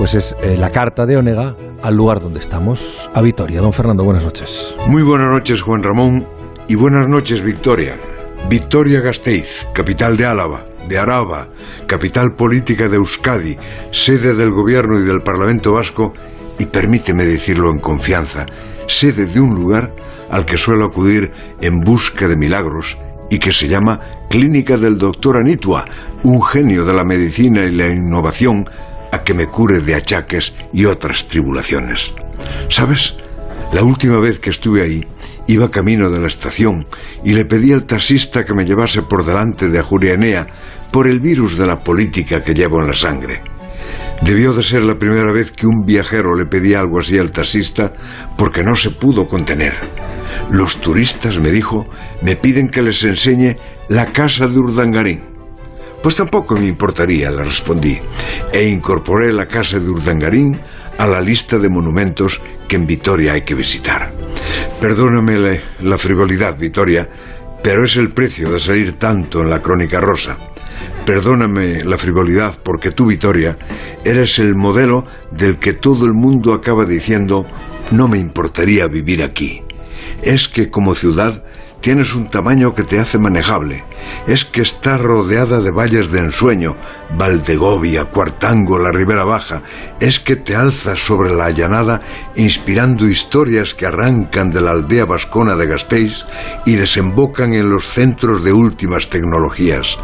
pues es eh, la carta de Onega al lugar donde estamos, a Vitoria. Don Fernando, buenas noches. Muy buenas noches, Juan Ramón, y buenas noches, Victoria. Victoria Gasteiz, capital de Álava, de Araba, capital política de Euskadi, sede del gobierno y del Parlamento vasco, y permíteme decirlo en confianza, sede de un lugar al que suelo acudir en busca de milagros y que se llama Clínica del Doctor Anitua, un genio de la medicina y la innovación a que me cure de achaques y otras tribulaciones. ¿Sabes? La última vez que estuve ahí, iba camino de la estación y le pedí al taxista que me llevase por delante de Ajurianea por el virus de la política que llevo en la sangre. Debió de ser la primera vez que un viajero le pedía algo así al taxista porque no se pudo contener. Los turistas, me dijo, me piden que les enseñe la casa de Urdangarín. Pues tampoco me importaría, le respondí, e incorporé la casa de Urdangarín a la lista de monumentos que en Vitoria hay que visitar. Perdóname la, la frivolidad, Vitoria, pero es el precio de salir tanto en la crónica rosa. Perdóname la frivolidad porque tú, Vitoria, eres el modelo del que todo el mundo acaba diciendo no me importaría vivir aquí. Es que como ciudad tienes un tamaño que te hace manejable. Es que está rodeada de valles de ensueño, Valdegovia, Cuartango, la Ribera Baja. Es que te alzas sobre la llanada inspirando historias que arrancan de la aldea vascona de Gasteiz y desembocan en los centros de últimas tecnologías.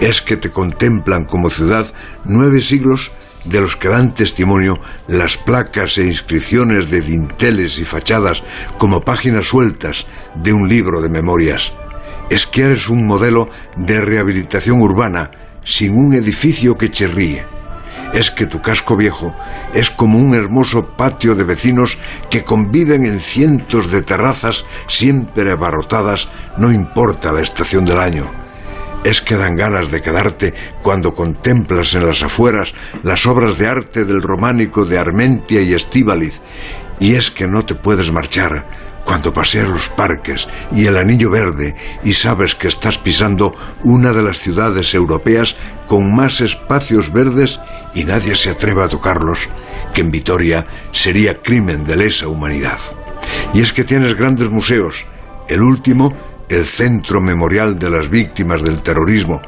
Es que te contemplan como ciudad nueve siglos de los que dan testimonio las placas e inscripciones de dinteles y fachadas como páginas sueltas de un libro de memorias. Es que eres un modelo de rehabilitación urbana sin un edificio que chirríe. Es que tu casco viejo es como un hermoso patio de vecinos que conviven en cientos de terrazas siempre abarrotadas, no importa la estación del año es que dan ganas de quedarte cuando contemplas en las afueras las obras de arte del románico de Armentia y Estíbaliz, y es que no te puedes marchar cuando paseas los parques y el anillo verde y sabes que estás pisando una de las ciudades europeas con más espacios verdes y nadie se atreve a tocarlos, que en Vitoria sería crimen de lesa humanidad. Y es que tienes grandes museos, el último el centro memorial de las víctimas del terrorismo,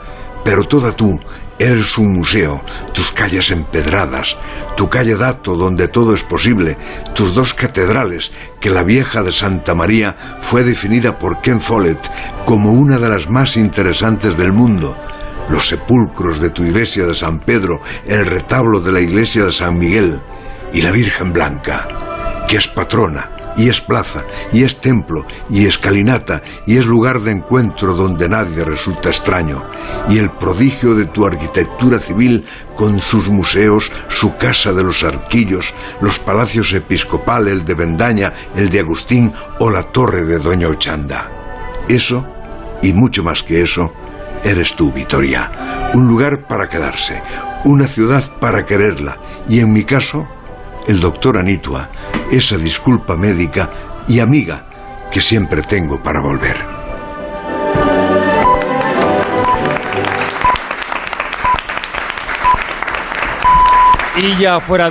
pero toda tú eres un museo, tus calles empedradas, tu calle Dato donde todo es posible, tus dos catedrales, que la vieja de Santa María fue definida por Ken Follett como una de las más interesantes del mundo, los sepulcros de tu iglesia de San Pedro, el retablo de la iglesia de San Miguel y la Virgen Blanca, que es patrona y es plaza, y es templo, y escalinata, y es lugar de encuentro donde nadie resulta extraño, y el prodigio de tu arquitectura civil con sus museos, su casa de los arquillos, los palacios episcopal, el de Vendaña, el de Agustín o la torre de Doña Ochanda. Eso, y mucho más que eso, eres tú, Vitoria. Un lugar para quedarse, una ciudad para quererla, y en mi caso, el doctor Anitua, esa disculpa médica y amiga que siempre tengo para volver. Y ya fuera